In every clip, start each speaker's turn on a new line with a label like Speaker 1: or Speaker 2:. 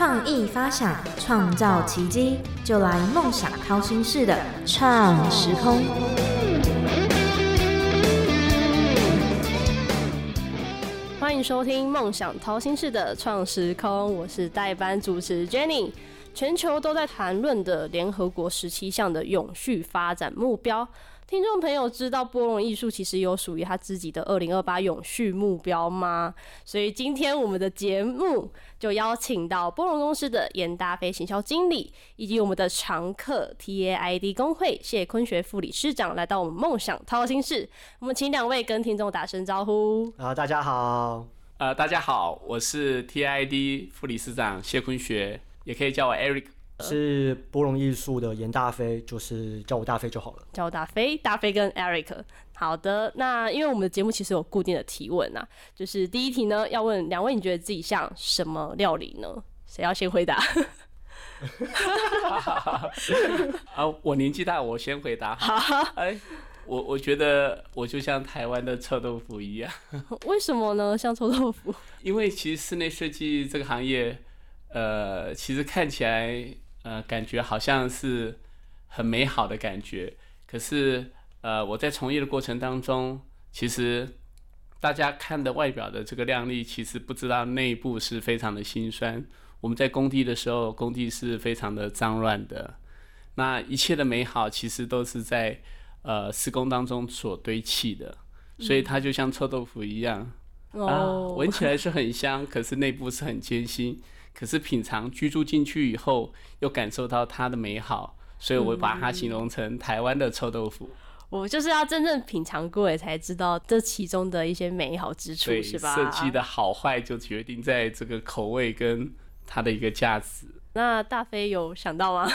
Speaker 1: 创意发想，创造奇迹，就来梦想掏心式的创时空。
Speaker 2: 欢迎收听《梦想掏心式的创时空》，我是代班主持 Jenny。全球都在谈论的联合国十七项的永续发展目标。听众朋友知道波隆艺术其实有属于他自己的二零二八永续目标吗？所以今天我们的节目就邀请到波隆公司的严大飞行销经理，以及我们的常客 TAID 工会谢坤学副理事长来到我们梦想掏心室。我们请两位跟听众打声招呼。
Speaker 3: 啊，大家好，
Speaker 4: 呃，大家好，我是 TAID 副理事长谢坤学，也可以叫我 Eric。
Speaker 3: 是波隆艺术的严大飞，就是叫我大飞就好了。
Speaker 2: 叫我大飞，大飞跟 Eric。好的，那因为我们的节目其实有固定的提问啊，就是第一题呢，要问两位，你觉得自己像什么料理呢？谁要先回答？
Speaker 4: 啊，我年纪大，我先回答。哎，我我觉得我就像台湾的臭豆腐一样。
Speaker 2: 为什么呢？像臭豆腐？
Speaker 4: 因为其实室内设计这个行业，呃，其实看起来。呃，感觉好像是很美好的感觉，可是呃，我在从业的过程当中，其实大家看的外表的这个靓丽，其实不知道内部是非常的心酸。我们在工地的时候，工地是非常的脏乱的，那一切的美好其实都是在呃施工当中所堆砌的，所以它就像臭豆腐一样啊，闻起来是很香，可是内部是很艰辛。可是品尝居住进去以后，又感受到它的美好，所以我把它形容成台湾的臭豆腐。
Speaker 2: 我就是要真正品尝过，才知道这其中的一些美好之处，是吧？
Speaker 4: 设计的好坏就决定在这个口味跟它的一个价值。
Speaker 2: 那大飞有想到吗？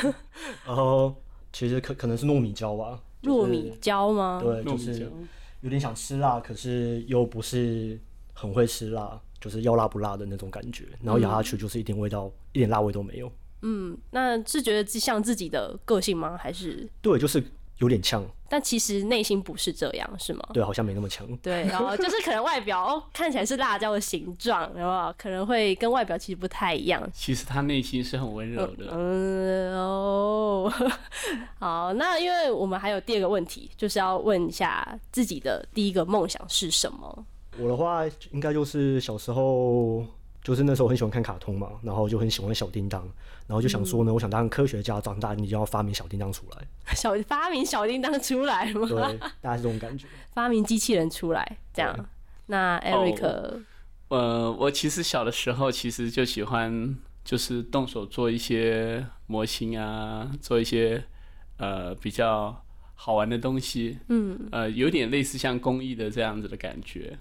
Speaker 3: 然 后，其实可可能是糯米椒吧。
Speaker 2: 糯米椒吗？
Speaker 3: 对，就是有点想吃辣，可是又不是很会吃辣。就是要辣不辣的那种感觉，然后咬下去就是一点味道，一点辣味都没有。
Speaker 2: 嗯，那是觉得像自己的个性吗？还是
Speaker 3: 对，就是有点呛。
Speaker 2: 但其实内心不是这样，是吗？
Speaker 3: 对，好像没那么强。
Speaker 2: 对，然 后就是可能外表看起来是辣椒的形状，然后可能会跟外表其实不太一样。
Speaker 4: 其实他内心是很温柔的。
Speaker 2: 嗯哦，好，那因为我们还有第二个问题，就是要问一下自己的第一个梦想是什么。
Speaker 3: 我的话应该就是小时候，就是那时候很喜欢看卡通嘛，然后就很喜欢小叮当，然后就想说呢，我想当科学家，长大你就要发明小叮当出来。
Speaker 2: 小 发明小叮当出来吗？
Speaker 3: 对，大概是这种感觉。
Speaker 2: 发明机器人出来，这样。那 Eric，
Speaker 4: 呃，我其实小的时候其实就喜欢，就是动手做一些模型啊，做一些呃比较好玩的东西。嗯，呃，有点类似像工艺的这样子的感觉。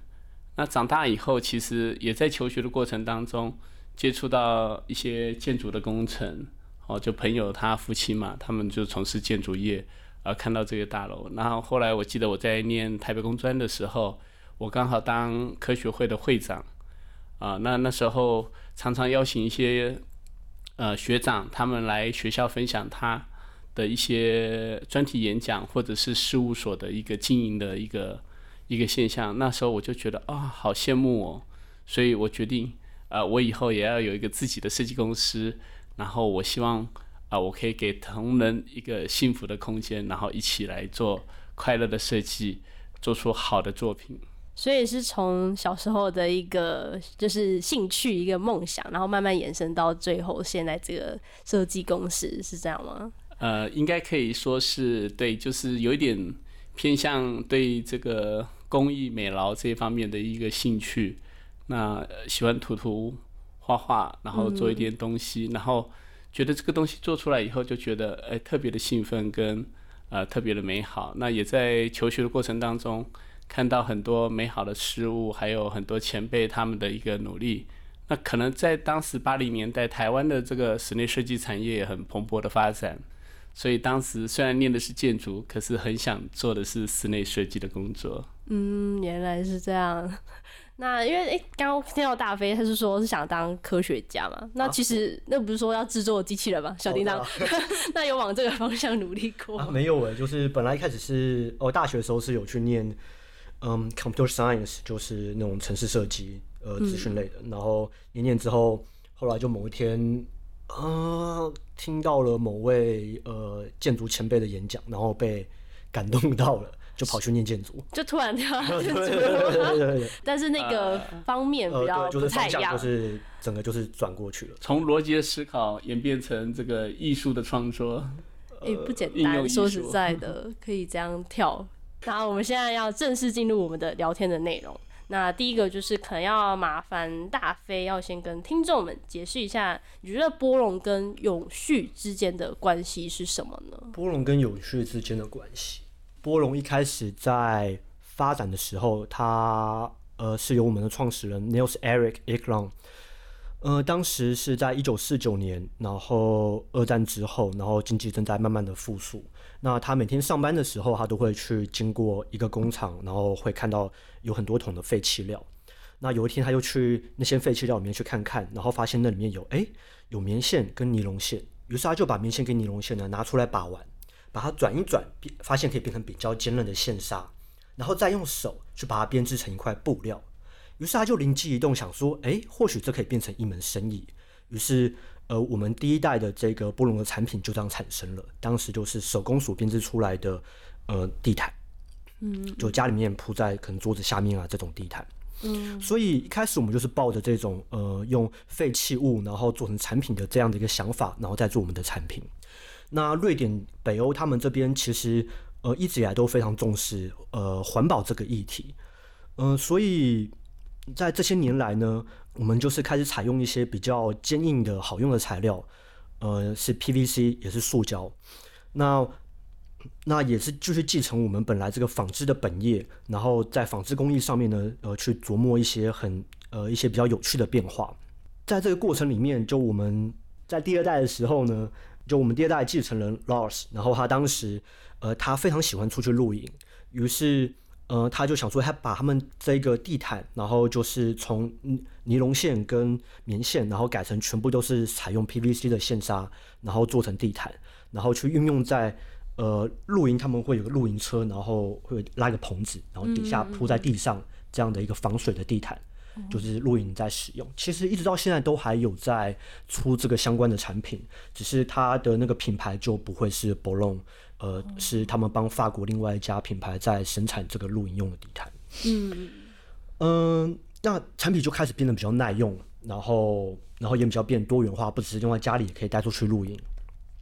Speaker 4: 那长大以后，其实也在求学的过程当中，接触到一些建筑的工程，哦，就朋友他夫妻嘛，他们就从事建筑业，啊，看到这个大楼，然后后来我记得我在念台北工专的时候，我刚好当科学会的会长，啊，那那时候常常邀请一些呃学长他们来学校分享他的一些专题演讲，或者是事务所的一个经营的一个。一个现象，那时候我就觉得啊，好羡慕哦，所以我决定，呃，我以后也要有一个自己的设计公司，然后我希望，啊，我可以给同仁一个幸福的空间，然后一起来做快乐的设计，做出好的作品。
Speaker 2: 所以是从小时候的一个就是兴趣，一个梦想，然后慢慢延伸到最后现在这个设计公司，是这样吗？
Speaker 4: 呃，应该可以说是对，就是有一点偏向对这个。工艺美劳这一方面的一个兴趣，那喜欢涂涂画画，然后做一点东西，然后觉得这个东西做出来以后，就觉得哎特别的兴奋跟呃特别的美好。那也在求学的过程当中，看到很多美好的事物，还有很多前辈他们的一个努力。那可能在当时八零年代，台湾的这个室内设计产业也很蓬勃的发展。所以当时虽然念的是建筑，可是很想做的是室内设计的工作。
Speaker 2: 嗯，原来是这样。那因为诶，刚刚听到大飞他是说是想当科学家嘛？那其实那不是说要制作机器人吗？小叮当，那有往这个方向努力过？
Speaker 3: 没有诶，就是本来一开始是哦，大学的时候是有去念嗯，computer science，就是那种城市设计呃资讯类的。然后一念之后，后来就某一天呃，听到了某位呃建筑前辈的演讲，然后被感动到了，就跑去念建筑。
Speaker 2: 就突然跳到建
Speaker 3: 对
Speaker 2: 筑
Speaker 3: 对对对对，
Speaker 2: 但是那个方面比
Speaker 3: 呃，
Speaker 2: 较，
Speaker 3: 就是
Speaker 2: 不太一样
Speaker 3: 就。是整个就是转过去了。
Speaker 4: 从逻辑的思考演变成这个艺术的创作。
Speaker 2: 也、不简单，说实在的，可以这样跳。那我们现在要正式进入我们的聊天的内容。那第一个就是可能要麻烦大飞要先跟听众们解释一下，你觉得波隆跟永续之间的关系是什么呢？
Speaker 3: 波隆跟永续之间的关系，波隆一开始在发展的时候，它呃是由我们的创始人 Nils Eric e k l o n 呃，当时是在一九四九年，然后二战之后，然后经济正在慢慢的复苏。那他每天上班的时候，他都会去经过一个工厂，然后会看到有很多桶的废弃料。那有一天，他就去那些废弃料里面去看看，然后发现那里面有哎有棉线跟尼龙线，于是他就把棉线跟尼龙线呢拿出来把玩，把它转一转，变发现可以变成比较坚韧的线纱，然后再用手去把它编织成一块布料。于是他就灵机一动，想说，哎，或许这可以变成一门生意。于是，呃，我们第一代的这个波隆的产品就这样产生了。当时就是手工所编织出来的，呃，地毯，嗯，就家里面铺在可能桌子下面啊这种地毯。嗯，所以一开始我们就是抱着这种呃用废弃物然后做成产品的这样的一个想法，然后再做我们的产品。那瑞典、北欧他们这边其实呃一直以来都非常重视呃环保这个议题，嗯、所以在这些年来呢，我们就是开始采用一些比较坚硬的好用的材料，呃，是 PVC 也是塑胶，那那也是就是继承我们本来这个纺织的本业，然后在纺织工艺上面呢，呃，去琢磨一些很呃一些比较有趣的变化。在这个过程里面，就我们在第二代的时候呢，就我们第二代继承人 Lars，然后他当时呃他非常喜欢出去露营，于是呃他就想说他把他们这个地毯，然后就是从尼尼龙线跟棉线，然后改成全部都是采用 PVC 的线纱，然后做成地毯，然后去运用在呃露营，他们会有个露营车，然后会拉一个棚子，然后底下铺在地上这样的一个防水的地毯。就是露营在使用，其实一直到现在都还有在出这个相关的产品，只是它的那个品牌就不会是 b o l o n 呃，是他们帮法国另外一家品牌在生产这个露营用的地毯。嗯嗯，那产品就开始变得比较耐用，然后然后也比较变多元化，不只是用在家里，也可以带出去露营。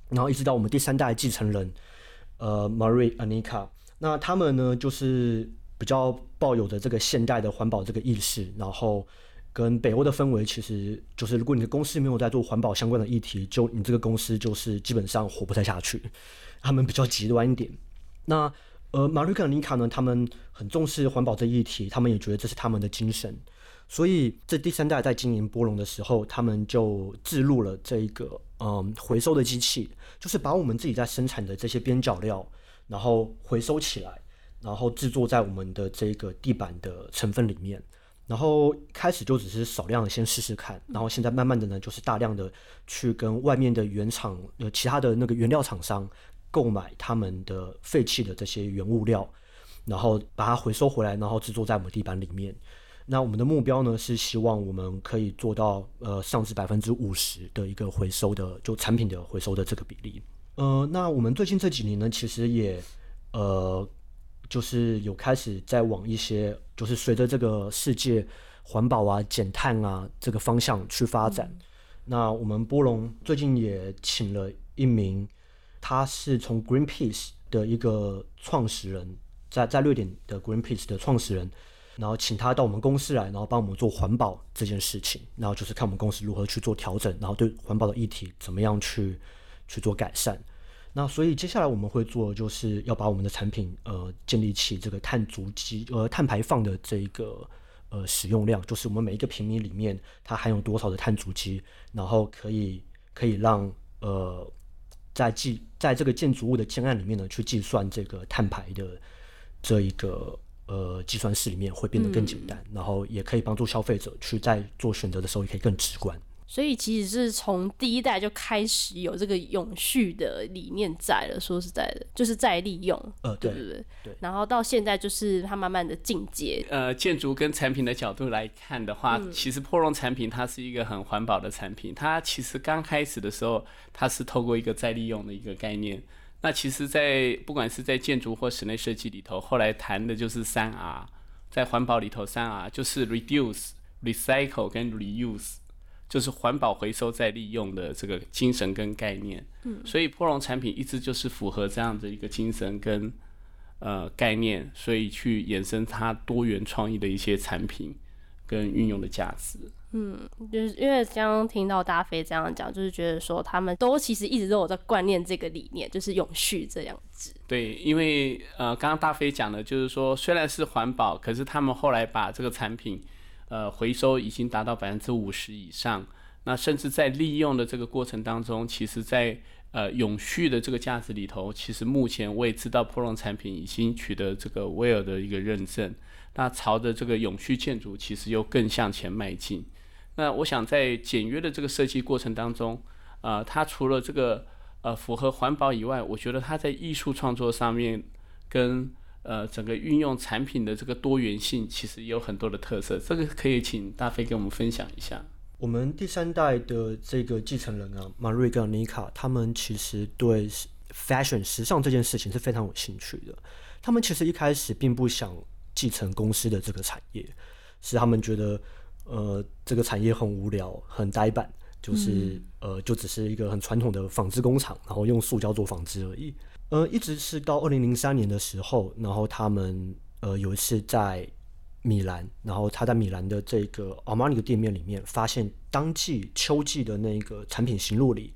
Speaker 3: 然后一直到我们第三代继承人，呃，Marie Anika，那他们呢就是比较抱有着这个现代的环保这个意识，然后跟北欧的氛围，其实就是如果你的公司没有在做环保相关的议题，就你这个公司就是基本上活不太下去。他们比较极端一点。那呃，马瑞克尼卡呢，他们很重视环保这议题，他们也觉得这是他们的精神。所以这第三代在经营波隆的时候，他们就置入了这一个嗯回收的机器，就是把我们自己在生产的这些边角料，然后回收起来，然后制作在我们的这个地板的成分里面。然后开始就只是少量的先试试看，然后现在慢慢的呢，就是大量的去跟外面的原厂呃其他的那个原料厂商购买他们的废弃的这些原物料，然后把它回收回来，然后制作在我们地板里面。那我们的目标呢是希望我们可以做到呃上至百分之五十的一个回收的就产品的回收的这个比例。呃，那我们最近这几年呢，其实也呃就是有开始在往一些就是随着这个世界环保啊、减碳啊这个方向去发展。那我们波隆最近也请了一名，他是从 Greenpeace 的一个创始人，在在瑞典的 Greenpeace 的创始人，然后请他到我们公司来，然后帮我们做环保这件事情，然后就是看我们公司如何去做调整，然后对环保的议题怎么样去去做改善。那所以接下来我们会做，就是要把我们的产品呃建立起这个碳足迹呃碳排放的这一个呃使用量，就是我们每一个平米里面它含有多少的碳足迹，然后可以可以让呃在计在这个建筑物的建案里面呢去计算这个碳排的这一个呃计算式里面会变得更简单，然后也可以帮助消费者去在做选择的时候也可以更直观。
Speaker 2: 所以其实是从第一代就开始有这个永续的理念在了。说实在的，就是再利用，
Speaker 3: 呃，
Speaker 2: 对
Speaker 3: 对
Speaker 2: 不对？
Speaker 3: 对
Speaker 2: 然后到现在就是它慢慢的进阶，
Speaker 4: 呃，建筑跟产品的角度来看的话，
Speaker 2: 嗯
Speaker 4: 其实破龙产品它是一个很环保的产品。它其实刚开始的时候，它是透过一个再利用的一个概念。那其实在，不管是在建筑或室内设计里头，后来谈的就是三 R，在环保里头三 R 就是 reduce、recycle 跟 reuse，就是环保回收再利用的这个精神跟概念。嗯，所以破龙产品一直就是符合这样的一个精神跟呃概念，所以去衍生它多元创意的一些产品跟运用的价值。
Speaker 2: 嗯就是因为刚刚听到大飞这样讲，就是觉得说他们都其实一直都有在观念这个理念，就是永续这样子。
Speaker 4: 对，因为呃，刚刚大飞讲的就是说，虽然是环保，可是他们后来把这个产品呃回收已经达到百分之五十以上，那甚至在利用的这个过程当中，其实在呃永续的这个价值里头，其实目前我也知道 p r o 产品已经取得这个 Well 的一个认证，那朝着这个永续建筑其实又更向前迈进。那我想在简约的这个设计过程当中，呃，它除了这个呃符合环保以外，我觉得它在艺术创作上面跟呃整个运用产品的这个多元性，其实也有很多的特色。这个可以请大飞给我们分享一下。
Speaker 3: 我们第三代的这个继承人啊，马瑞跟妮卡，他们其实对 fashion 时尚这件事情是非常有兴趣的。他们其实一开始并不想继承公司的这个产业，是他们觉得呃这个产业很无聊、很呆板，就是、呃就只是一个很传统的纺织工厂，然后用塑胶做纺织而已。呃，一直是到二零零三年的时候，然后他们呃有一次在米兰，然后他在米兰的这个 Armani 的店面里面，发现当季秋季的那个产品行路里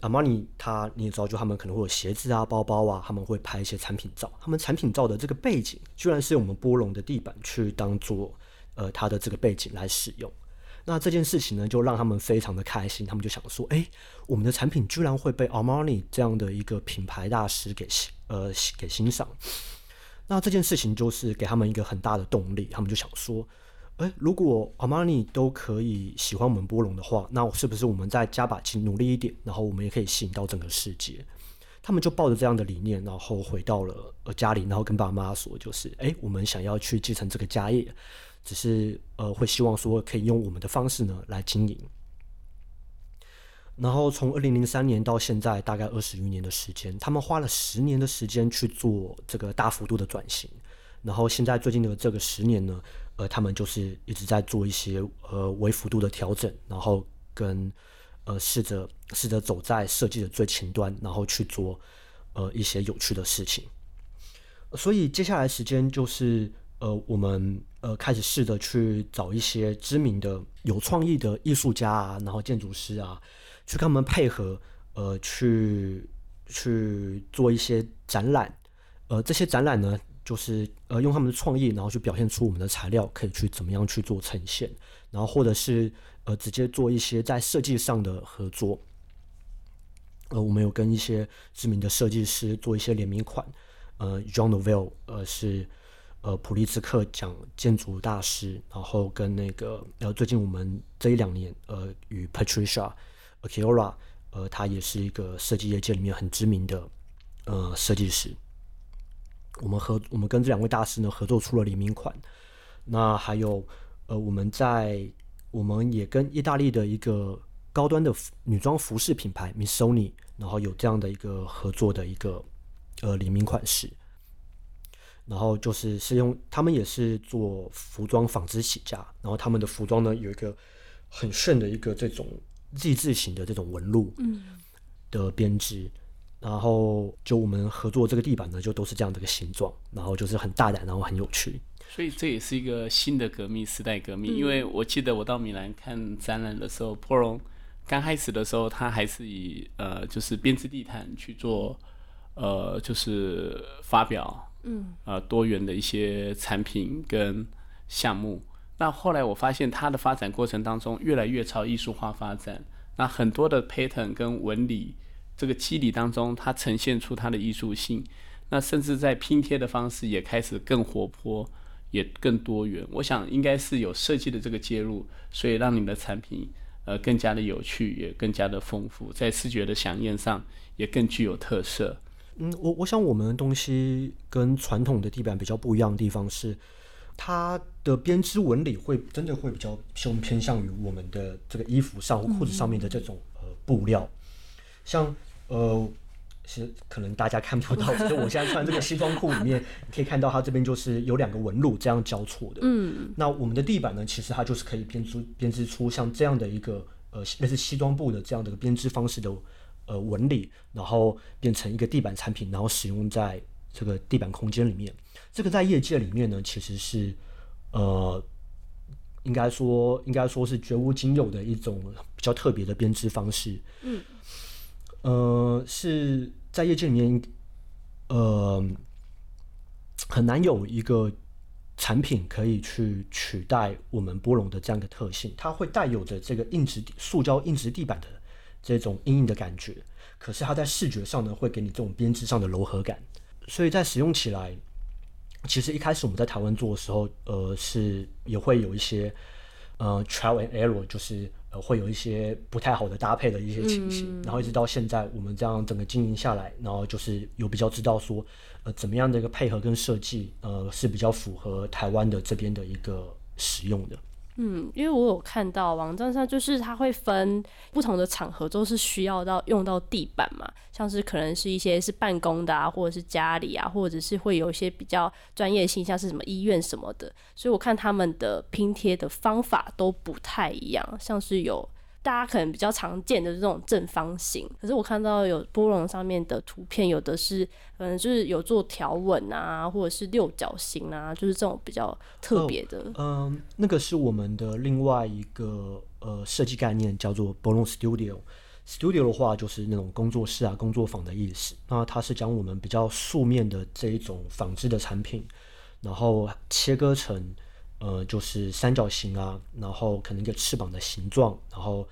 Speaker 3: ，Armani 他你也知道，就他们可能会有鞋子啊、包包啊，他们会拍一些产品照。他们产品照的这个背景，居然是用我们波龙的地板去当做呃它的这个背景来使用。那这件事情呢，就让他们非常的开心，他们就想说，哎，我们的产品居然会被 Armani 这样的一个品牌大师给欣呃给欣赏。那这件事情就是给他们一个很大的动力，他们就想说，哎，如果 Armani 都可以喜欢我们波龙的话，那我是不是我们再加把劲努力一点，然后我们也可以吸引到整个世界？他们就抱着这样的理念，然后回到了呃家里，然后跟爸妈说，就是哎，我们想要去继承这个家业，只是呃会希望说可以用我们的方式呢来经营。然后从二零零三年到现在，大概二十余年的时间，他们花了十年的时间去做这个大幅度的转型。然后现在最近的这个十年呢，呃，他们就是一直在做一些呃微幅度的调整，然后跟呃试着试着走在设计的最前端，然后去做呃一些有趣的事情。所以接下来时间就是呃我们呃开始试着去找一些知名的有创意的艺术家啊，然后建筑师啊，去跟他们配合，呃，去去做一些展览。呃，这些展览呢，就是呃用他们的创意，然后去表现出我们的材料可以去怎么样去做呈现，然后或者是呃直接做一些在设计上的合作。呃，我们有跟一些知名的设计师做一些联名款。呃，John Novell 呃是呃普利兹克奖建筑大师，然后跟那个呃最近我们这一两年呃与 Patricia Akiora，呃他也是一个设计业界里面很知名的呃设计师。我们合我们跟这两位大师呢合作出了联名款，那还有呃我们在我们也跟意大利的一个高端的女装服饰品牌 Missoni，然后有这样的一个合作的一个呃联名款式，然后就是是用他们也是做服装纺织起家，然后他们的服装呢有一个很炫的一个这种 Z 字形的这种纹路的编织。然后就我们合作这个地板呢，就都是这样的一个形状，然后就是很大胆，然后很有趣。
Speaker 4: 所以这也是一个新的革命，时代革命。因为我记得我到米兰看展览的时候，波隆刚开始的时候，他还是以呃就是编织地毯去做呃就是发表，嗯，呃多元的一些产品跟项目。那后来我发现它的发展过程当中，越来越朝艺术化发展。那很多的 pattern 跟纹理这个肌理当中，它呈现出它的艺术性。那甚至在拼贴的方式也开始更活泼，也更多元。我想应该是有设计的这个介入，所以让你们的产品呃更加的有趣，也更加的丰富，在视觉的响应上也更具有特色。
Speaker 3: 嗯，我我想我们的东西跟传统的地板比较不一样的地方是，它的编织纹理会真的会比较偏偏向于我们的这个衣服上或裤子上面的这种呃布料，像呃。是可能大家看不到，就是我现在穿这个西装裤里面，你可以看到它这边就是有两个纹路这样交错的。嗯，那我们的地板呢，其实它就是可以编织编织出像这样的一个呃类似西装布的这样的一个编织方式的呃纹理，然后变成一个地板产品，然后使用在这个地板空间里面。这个在业界里面呢，其实是呃应该说应该说是绝无仅有的一种比较特别的编织方式。嗯。呃，是在业界里面，呃，很难有一个产品可以去取代我们波龙的这样一个特性。它会带有着这个硬质塑胶硬质地板的这种硬硬的感觉，可是它在视觉上呢，会给你这种编织上的柔和感。所以在使用起来，其实一开始我们在台湾做的时候，呃，是也会有一些呃 trial and error，就是。会有一些不太好的搭配的一些情形，然后一直到现在，我们这样整个经营下来，然后就是有比较知道说，呃，怎么样的一个配合跟设计，呃，是比较符合台湾的这边的一个使用的。
Speaker 2: 嗯，因为我有看到网站上，就是它会分不同的场合都是需要到用到地板嘛，像是可能是一些是办公的啊，或者是家里啊，或者是会有一些比较专业性，像是什么医院什么的，所以我看他们的拼贴的方法都不太一样，像是有。大家可能比较常见的这种正方形，可是我看到有波龙上面的图片，有的是可能就是有做条纹啊，或者是六角形啊，就是这种比较特别的。
Speaker 3: 嗯，那个是我们的另外一个呃设计概念，叫做波龙 Studio。Studio 的话就是那种工作室啊、工作坊的意思。那它是将我们比较素面的这一种纺织的产品，然后切割成。呃，就是三角形啊，然后可能一个翅膀的形状，然后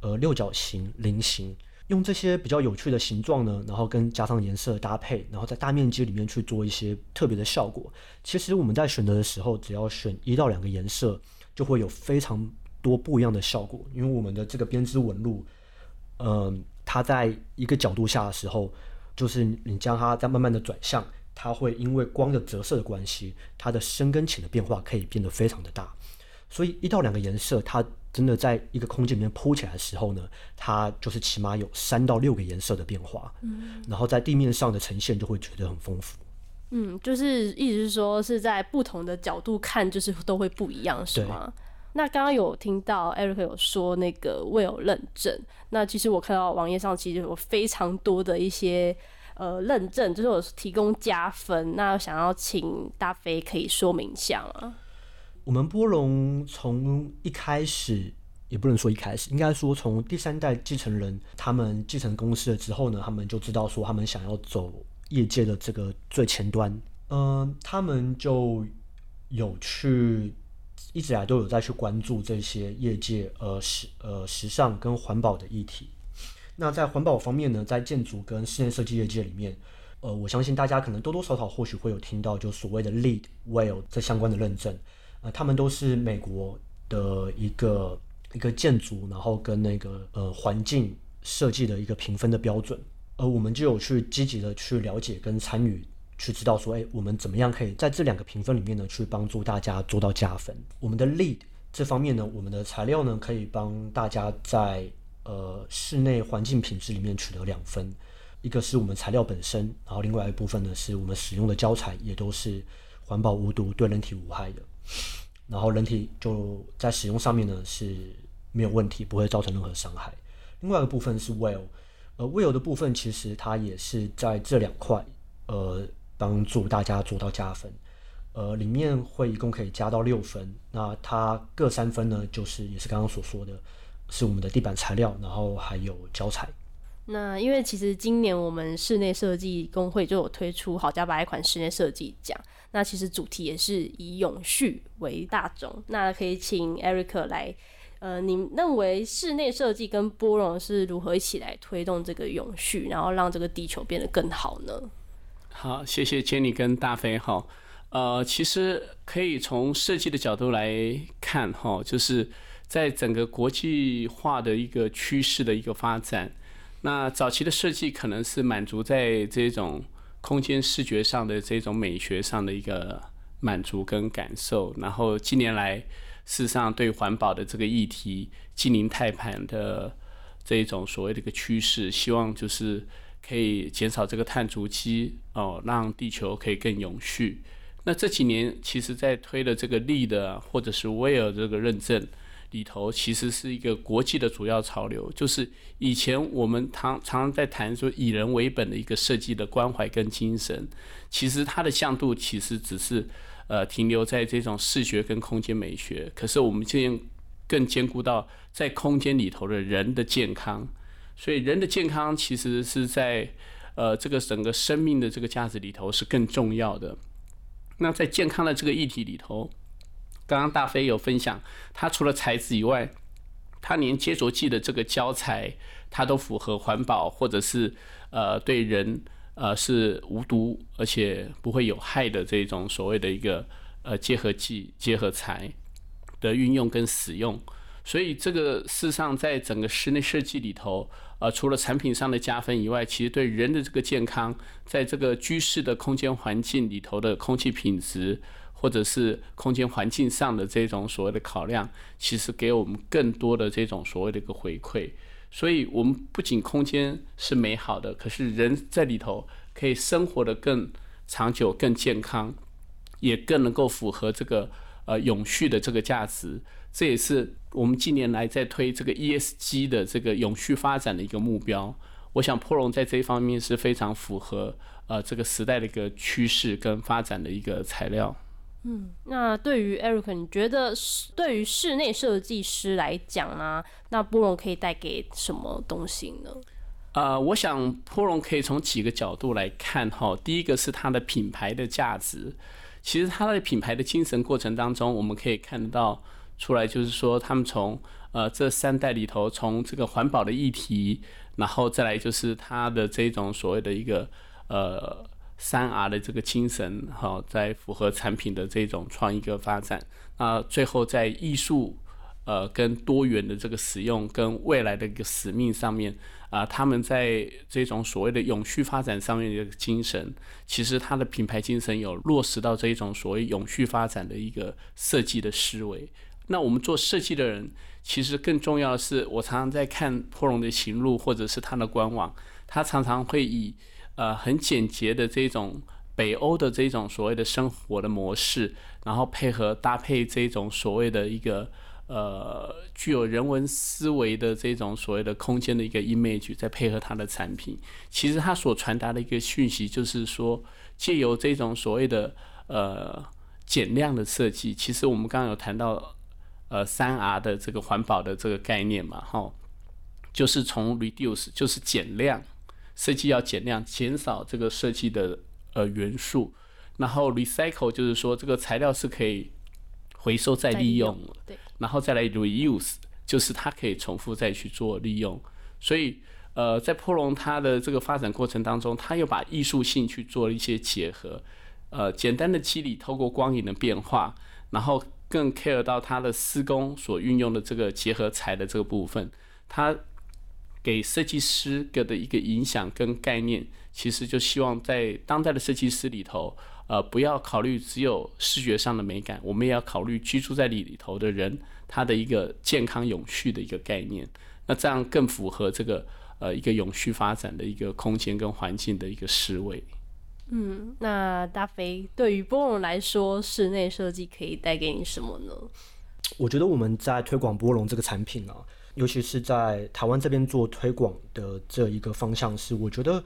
Speaker 3: 呃六角形、菱形，用这些比较有趣的形状呢，然后跟加上颜色搭配，然后在大面积里面去做一些特别的效果。其实我们在选择的时候，只要选一到两个颜色，就会有非常多不一样的效果。因为我们的这个编织纹路，嗯，它在一个角度下的时候，就是你将它再慢慢的转向。它会因为光的折射的关系，它的深跟浅的变化可以变得非常的大，所以一到两个颜色，它真的在一个空间里面铺起来的时候呢，它就是起码有三到六个颜色的变化，嗯，然后在地面上的呈现就会觉得很丰富，
Speaker 2: 嗯，就是意思是说是在不同的角度看，就是都会不一样，是吗？那刚刚有听到 Eric 有说那个 Will 认证，那其实我看到网页上其实有非常多的一些。呃，认证就是我提供加分。那想要请大飞可以说明一下吗？
Speaker 3: 我们波龙从一开始，也不能说一开始，应该说从第三代继承人他们继承公司了之后呢，他们就知道说他们想要走业界的这个最前端。嗯，他们就有去一直以来都有在去关注这些业界呃时呃时尚跟环保的议题。那在环保方面呢，在建筑跟室内设计业界里面，呃，我相信大家可能多多少少或许会有听到，就所谓的 LEED、WELL 这相关的认证，呃，他们都是美国的一个一个建筑，然后跟那个呃环境设计的一个评分的标准，而我们就有去积极的去了解跟参与，去知道说，哎，我们怎么样可以在这两个评分里面呢，去帮助大家做到加分。我们的 LEED 这方面呢，我们的材料呢，可以帮大家在呃，室内环境品质里面取得两分，一个是我们材料本身，然后另外一部分呢是我们使用的胶材也都是环保无毒、对人体无害的，然后人体就在使用上面呢是没有问题，不会造成任何伤害。另外一个部分是 Well，呃，Well 的部分其实它也是在这两块呃帮助大家做到加分，呃，里面会一共可以加到六分，那它各三分呢，就是也是刚刚所说的。是我们的地板材料，然后还有胶材。
Speaker 2: 那因为其实今年我们室内设计工会就有推出好家白一款室内设计奖，那其实主题也是以永续为大众。那可以请 Eric 来，呃，你认为室内设计跟波荣是如何一起来推动这个永续，然后让这个地球变得更好呢？
Speaker 4: 好，谢谢 Jenny 跟大飞哈。呃，其实可以从设计的角度来看哈，就是。在整个国际化的一个趋势的一个发展。那早期的设计可能是满足在这种空间视觉上的这种美学上的一个满足跟感受，然后近年来事实上对环保的这个议题、近零碳盘的这一种所谓的一个趋势，希望就是可以减少这个碳足迹哦，让地球可以更永续。那这几年其实在推的这个力的或者是威尔这个认证。里头其实是一个国际的主要潮流，就是以前我们常常常在谈说以人为本的一个设计的关怀跟精神，其实它的向度其实只是呃停留在这种视觉跟空间美学，可是我们现在更兼顾到在空间里头的人的健康，所以人的健康其实是在呃这个整个生命的这个价值里头是更重要的。那在健康的这个议题里头。刚刚大飞有分享，它除了材质以外，它连接着剂的这个胶材，它都符合环保或者是呃对人呃是无毒而且不会有害的这种所谓的一个呃结合剂结合材的运用跟使用。所以这个事实上在整个室内设计里头，呃除了产品上的加分以外，其实对人的这个健康，在这个居室的空间环境里头的空气品质。或者是空间环境上的这种所谓的考量，其实给我们更多的这种所谓的一个回馈。所以，我们不仅空间是美好的，可是人在里头可以生活的更长久、更健康，也更能够符合这个呃永续的这个价值。这也是我们近年来在推这个 ESG 的这个永续发展的一个目标。我想，破龙在这一方面是非常符合呃这个时代的一个趋势跟发展的一个材料。
Speaker 2: 嗯，那对于 Eric，你觉得对于室内设计师来讲呢，那波龙可以带给什么东西呢？
Speaker 4: 呃，我想波龙可以从几个角度来看哈。第一个是它的品牌的价值，其实它的品牌的精神过程当中，我们可以看得到出来，就是说他们从呃这三代里头，从这个环保的议题，然后再来就是它的这种所谓的一个呃。三 R 的这个精神，哈，在符合产品的这种创意跟发展，那最后在艺术，呃，跟多元的这个使用跟未来的一个使命上面，啊，他们在这种所谓的永续发展上面的精神，其实它的品牌精神有落实到这一种所谓永续发展的一个设计的思维。那我们做设计的人，其实更重要的是，我常常在看破龙的行路或者是它的官网，它常常会以。呃，很简洁的这种北欧的这种所谓的生活的模式，然后配合搭配这种所谓的一个呃具有人文思维的这种所谓的空间的一个 image，再配合它的产品，其实它所传达的一个讯息就是说，借由这种所谓的呃减量的设计，其实我们刚刚有谈到呃三 R 的这个环保的这个概念嘛，哈，就是从 reduce 就是减量。设计要减量，减少这个设计的呃元素，然后 recycle 就是说这个材料是可以回收再利用，
Speaker 2: 对，
Speaker 4: 然后再来 reuse 就是它可以重复再去做利用，所以呃在破龙它的这个发展过程当中，它又把艺术性去做了一些结合，呃简单的肌理透过光影的变化，然后更 care 到它的施工所运用的这个结合材的这个部分，它。给设计师给的一个影响跟概念，其实就希望在当代的设计师里头，呃，不要考虑只有视觉上的美感，我们也要考虑居住在里里头的人他的一个健康永续的一个概念。那这样更符合这个呃一个永续发展的一个空间跟环境的一个思维。
Speaker 2: 嗯，那大飞对于波龙来说，室内设计可以带给你什么呢？
Speaker 3: 我觉得我们在推广波龙这个产品啊。尤其是在台湾这边做推广的这一个方向是，我觉得，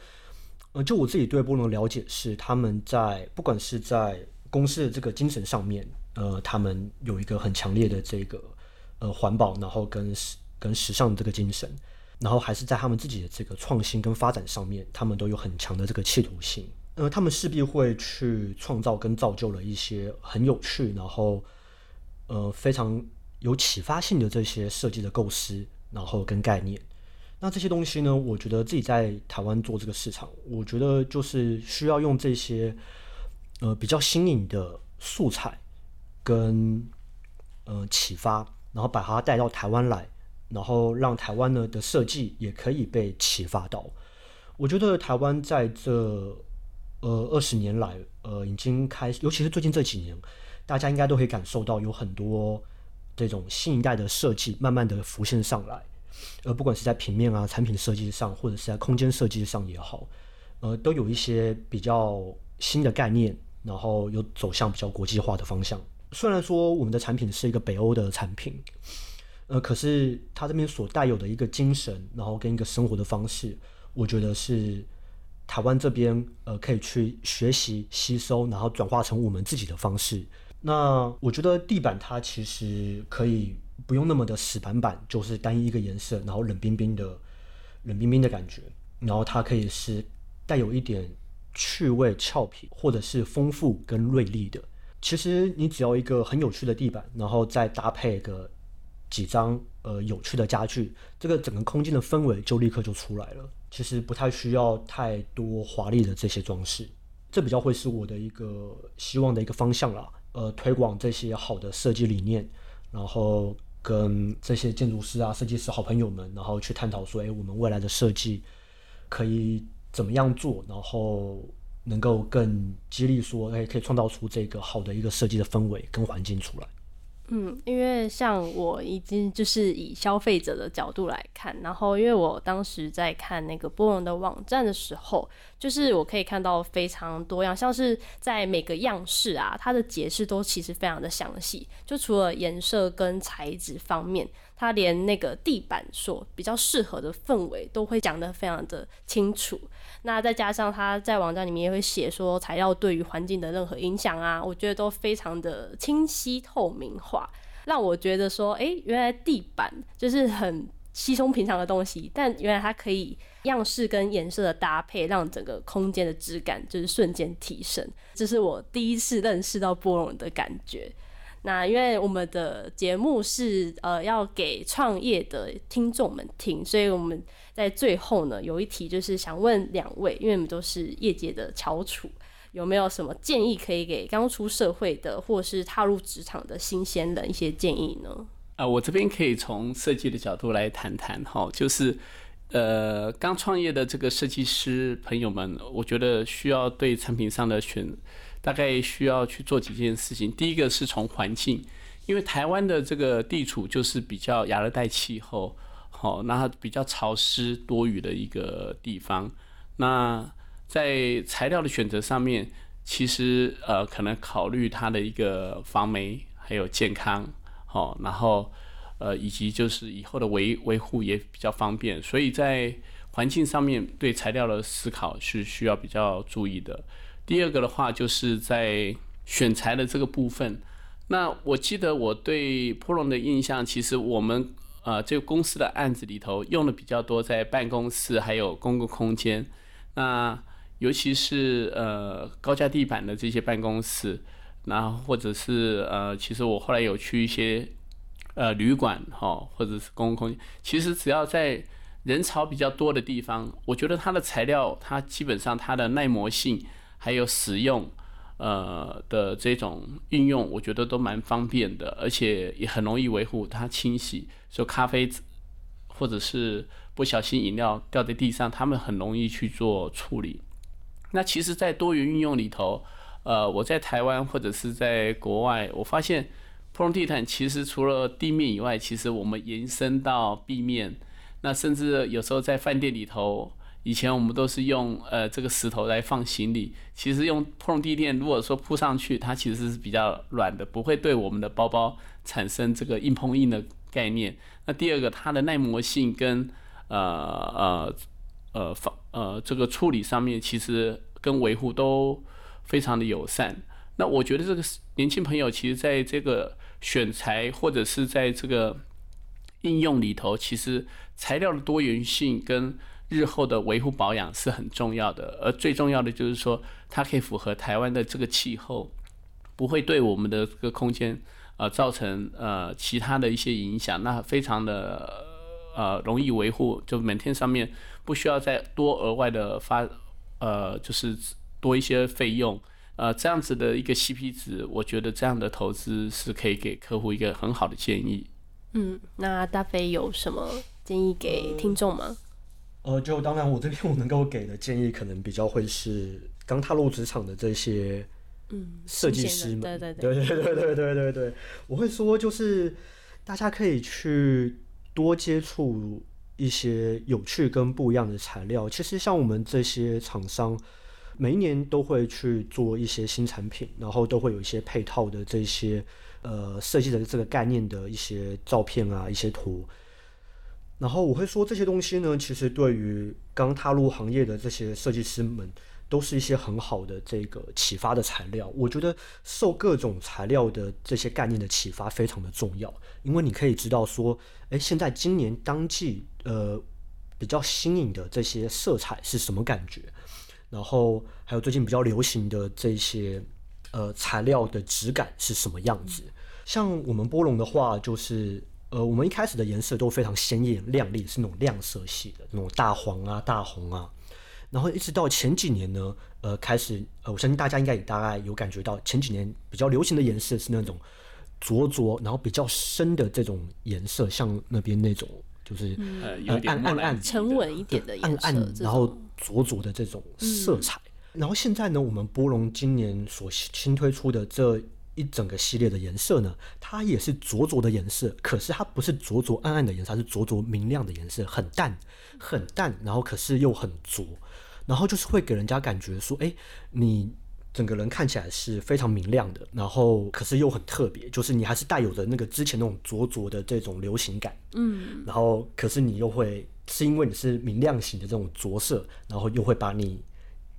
Speaker 3: 呃，就我自己对波龙了解是，他们在不管是在公司的这个精神上面，呃，他们有一个很强烈的这个呃环保，然后跟时跟时尚这个精神，然后还是在他们自己的这个创新跟发展上面，他们都有很强的这个企图心，呃，他们势必会去创造跟造就了一些很有趣，然后呃非常。有启发性的这些设计的构思，然后跟概念，那这些东西呢？我觉得自己在台湾做这个市场，我觉得就是需要用这些呃比较新颖的素材跟呃启发，然后把它带到台湾来，然后让台湾呢的设计也可以被启发到。我觉得台湾在这呃二十年来，呃已经开始，尤其是最近这几年，大家应该都可以感受到有很多这种新一代的设计慢慢的浮现上来。呃，不管是在平面啊、产品设计上，或者是在空间设计上也好，呃，都有一些比较新的概念，然后有走向比较国际化的方向。虽然说我们的产品是一个北欧的产品，呃，可是它这边所带有的一个精神，然后跟一个生活的方式，我觉得是台湾这边呃可以去学习、吸收，然后转化成我们自己的方式。那我觉得地板它其实可以不用那么的死板板，就是单一一个颜色，然后冷冰冰的、冷冰冰的感觉，然后它可以是带有一点趣味、俏皮，或者是丰富跟锐利的。其实你只要一个很有趣的地板，然后再搭配个几张呃有趣的家具，这个整个空间的氛围就立刻就出来了。其实不太需要太多华丽的这些装饰，这比较会是我的一个希望的一个方向啦。呃，推广这些好的设计理念，然后跟这些建筑师啊、设计师好朋友们，然后去探讨说，哎，我们未来的设计可以怎么样做，然后能够更激励说，哎，可以创造出这个好的一个设计的氛围跟环境出来。
Speaker 2: 嗯，因为像我已经就是以消费者的角度来看，然后因为我当时在看那个波隆的网站的时候，就是我可以看到非常多样，像是在每个样式啊，它的解释都其实非常的详细，就除了颜色跟材质方面。它连那个地板所比较适合的氛围都会讲得非常的清楚。那再加上它在网站里面也会写说材料对于环境的任何影响啊，我觉得都非常的清晰透明化，让我觉得说，哎，原来地板就是很稀松平常的东西，但原来它可以样式跟颜色的搭配，让整个空间的质感就是瞬间提升。这是我第一次认识到波龙的感觉。那因为我们的节目是呃要给创业的听众们听，所以我们在最后呢有一题就是想问两位，因为我们都是业界的翘楚，有没有什么建议可以给刚出社会的或是踏入职场的新鲜人一些建议呢？
Speaker 4: 啊，我这边可以从设计的角度来谈谈哈，就是呃刚创业的这个设计师朋友们，我觉得需要对产品上的选。大概需要去做几件事情。第一个是从环境，因为台湾的这个地处就是比较亚热带气候，好，那比较潮湿多雨的一个地方。那在材料的选择上面，其实呃可能考虑它的一个防霉还有健康，好，然后呃以及就是以后的维维护也比较方便。所以在环境上面对材料的思考是需要比较注意的。第二个的话，就是在选材的这个部分。那我记得我对波隆的印象，其实我们呃这个公司的案子里头用的比较多，在办公室还有公共空间。那尤其是呃高架地板的这些办公室，然后或者是呃，其实我后来有去一些呃旅馆哈，或者是公共空间。其实只要在人潮比较多的地方，我觉得它的材料，它基本上它的耐磨性。还有使用，呃的这种运用，我觉得都蛮方便的，而且也很容易维护它清洗。就咖啡或者是不小心饮料掉在地上，他们很容易去做处理。那其实，在多元运用里头，呃，我在台湾或者是在国外，我发现铺地毯其实除了地面以外，其实我们延伸到地面，那甚至有时候在饭店里头。以前我们都是用呃这个石头来放行李，其实用铺隆地垫，如果说铺上去，它其实是比较软的，不会对我们的包包产生这个硬碰硬的概念。那第二个，它的耐磨性跟呃呃呃放呃这个处理上面，其实跟维护都非常的友善。那我觉得这个年轻朋友，其实在这个选材或者是在这个应用里头，其实材料的多元性跟日后的维护保养是很重要的，而最重要的就是说，它可以符合台湾的这个气候，不会对我们的这个空间呃造成呃其他的一些影响，那非常的呃容易维护，就每天上面不需要再多额外的发呃就是多一些费用，呃这样子的一个 CP 值，我觉得这样的投资是可以给客户一个很好的建议。
Speaker 2: 嗯，那大飞有什么建议给听众吗？
Speaker 3: 呃，就当然我这边 我能够给的建议，可能比较会是刚踏入职场的这些
Speaker 2: 嗯，
Speaker 3: 设计师们，
Speaker 2: 对对
Speaker 3: 对对对对对，我会说就是大家可以去多接触一些有趣跟不一样的材料。其实像我们这些厂商，每一年都会去做一些新产品，然后都会有一些配套的这些呃设计的这个概念的一些照片啊、一些图。然后我会说这些东西呢，其实对于刚踏入行业的这些设计师们，都是一些很好的这个启发的材料。我觉得受各种材料的这些概念的启发非常的重要，因为你可以知道说，哎，现在今年当季呃比较新颖的这些色彩是什么感觉，然后还有最近比较流行的这些呃材料的质感是什么样子。像我们波龙的话，就是呃，我们一开始的颜色都非常鲜艳亮丽，是那种亮色系的，那种大黄啊、大红啊。然后一直到前几年呢，呃，开始呃，我相信大家应该也大概有感觉到，前几年比较流行的颜色是那种灼灼，然后比较深的这种颜色，像那边那种就是
Speaker 4: 呃，有点
Speaker 3: 暗暗暗
Speaker 2: 沉稳一点的颜色，
Speaker 3: 暗暗，然后
Speaker 2: 种
Speaker 3: 浊浊的这种色彩。然后现在呢，我们波龙今年所新推出的这一整个系列的颜色呢，它也是灼灼的颜色，可是它不是灼灼暗暗的颜色，它是灼灼明亮的颜色，很淡很淡，然后可是又很浊，然后就是会给人家感觉说，哎，你。整个人看起来是非常明亮的，然后可是又很特别，就是你还是带有着那个之前那种灼灼的这种流行感，
Speaker 2: 嗯，
Speaker 3: 然后可是你又会是因为你是明亮型的这种着色，然后又会把你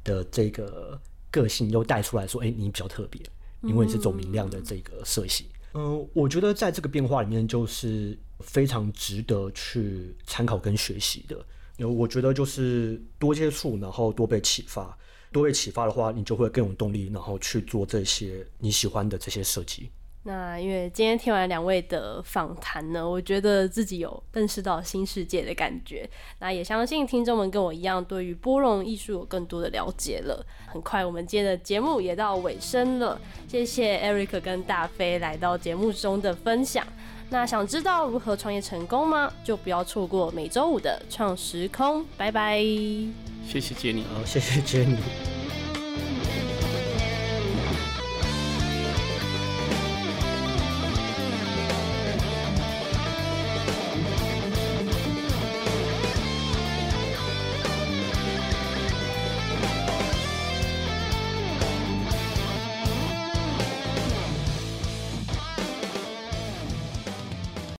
Speaker 3: 的这个个性又带出来说，哎，你比较特别，因为你是走明亮的这个色系。嗯、我觉得在这个变化里面，就是非常值得去参考跟学习的。有，我觉得就是多接触，然后多被启发。多被启发的话，你就会更有动力，然后去做这些你喜欢的这些设计。
Speaker 2: 那因为今天听完两位的访谈呢，我觉得自己有认识到新世界的感觉。那也相信听众们跟我一样，对于波隆艺术有更多的了解了。很快，我们今天的节目也到尾声了，谢谢 Eric 跟大飞来到节目中的分享。那想知道如何创业成功吗？就不要错过每周五的创时空。拜拜。
Speaker 4: 谢谢杰尼。
Speaker 3: 好，谢谢 Jenny。